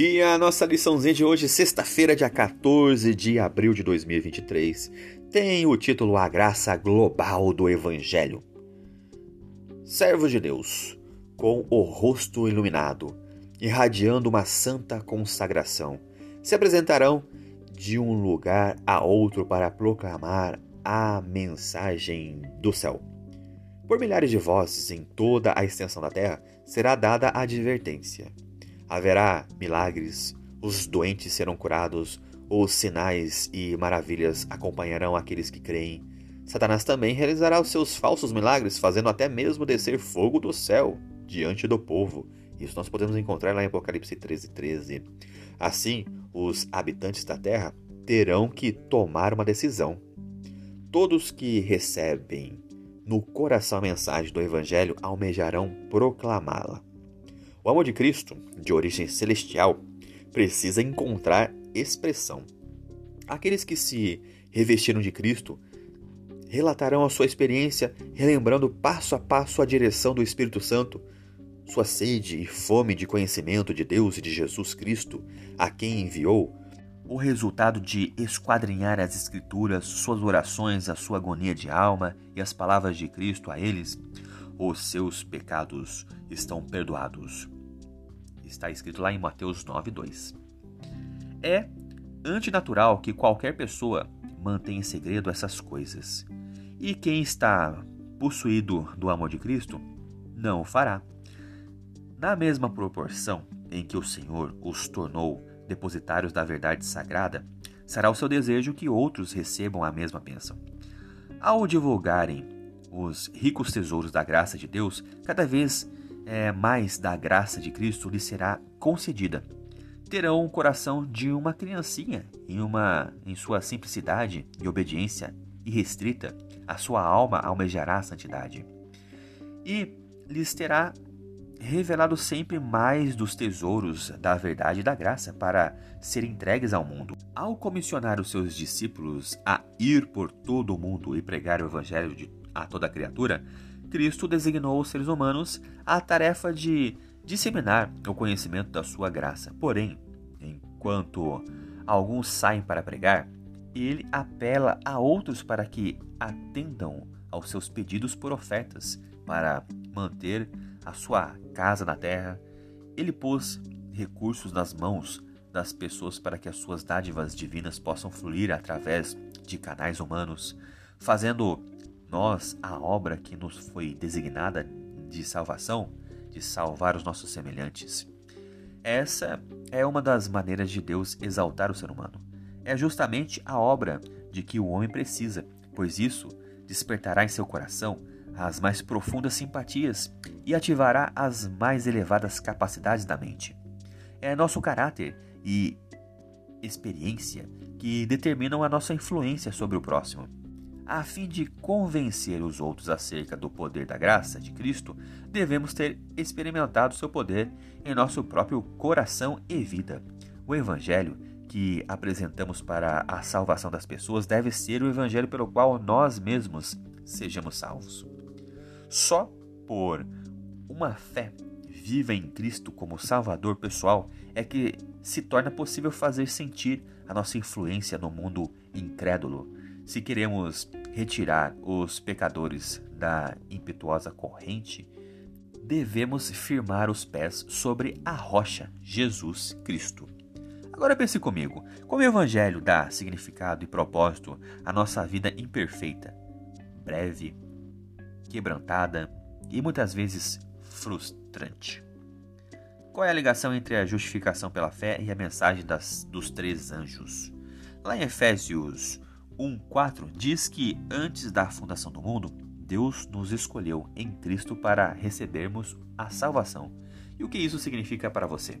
E a nossa liçãozinha de hoje, sexta-feira, dia 14 de abril de 2023, tem o título A Graça Global do Evangelho. Servos de Deus, com o rosto iluminado, irradiando uma santa consagração, se apresentarão de um lugar a outro para proclamar a mensagem do céu. Por milhares de vozes em toda a extensão da terra será dada a advertência Haverá milagres, os doentes serão curados, os sinais e maravilhas acompanharão aqueles que creem. Satanás também realizará os seus falsos milagres, fazendo até mesmo descer fogo do céu diante do povo. Isso nós podemos encontrar lá em Apocalipse 13, 13. Assim, os habitantes da terra terão que tomar uma decisão. Todos que recebem no coração a mensagem do Evangelho almejarão proclamá-la. O amor de Cristo, de origem celestial, precisa encontrar expressão. Aqueles que se revestiram de Cristo relatarão a sua experiência, relembrando passo a passo a direção do Espírito Santo, sua sede e fome de conhecimento de Deus e de Jesus Cristo, a quem enviou, o resultado de esquadrinhar as Escrituras, suas orações, a sua agonia de alma e as palavras de Cristo a eles, os seus pecados estão perdoados. Está escrito lá em Mateus 9:2. É antinatural que qualquer pessoa mantenha em segredo essas coisas. E quem está possuído do amor de Cristo não o fará. Na mesma proporção em que o Senhor os tornou depositários da verdade sagrada, será o seu desejo que outros recebam a mesma bênção. Ao divulgarem os ricos tesouros da graça de Deus, cada vez é, mais da graça de Cristo lhe será concedida. Terão o coração de uma criancinha em, uma, em sua simplicidade e obediência irrestrita, a sua alma almejará a santidade. E lhes terá revelado sempre mais dos tesouros da verdade e da graça para serem entregues ao mundo. Ao comissionar os seus discípulos a ir por todo o mundo e pregar o evangelho de, a toda criatura, Cristo designou os seres humanos à tarefa de disseminar o conhecimento da sua graça. Porém, enquanto alguns saem para pregar, ele apela a outros para que atendam aos seus pedidos por ofertas para manter a sua casa na terra. Ele pôs recursos nas mãos das pessoas para que as suas dádivas divinas possam fluir através de canais humanos, fazendo nós a obra que nos foi designada de salvação, de salvar os nossos semelhantes. Essa é uma das maneiras de Deus exaltar o ser humano. É justamente a obra de que o homem precisa, pois isso despertará em seu coração as mais profundas simpatias e ativará as mais elevadas capacidades da mente. É nosso caráter e experiência que determinam a nossa influência sobre o próximo. A fim de convencer os outros acerca do poder da graça de Cristo, devemos ter experimentado seu poder em nosso próprio coração e vida. O Evangelho que apresentamos para a salvação das pessoas deve ser o Evangelho pelo qual nós mesmos sejamos salvos. Só por uma fé viva em Cristo como Salvador pessoal é que se torna possível fazer sentir a nossa influência no mundo incrédulo. Se queremos retirar os pecadores da impetuosa corrente, devemos firmar os pés sobre a rocha, Jesus Cristo. Agora pense comigo: como o Evangelho dá significado e propósito à nossa vida imperfeita, breve, quebrantada e muitas vezes frustrante. Qual é a ligação entre a justificação pela fé e a mensagem das, dos três anjos? Lá em Efésios 1,4 diz que antes da fundação do mundo, Deus nos escolheu em Cristo para recebermos a salvação. E o que isso significa para você?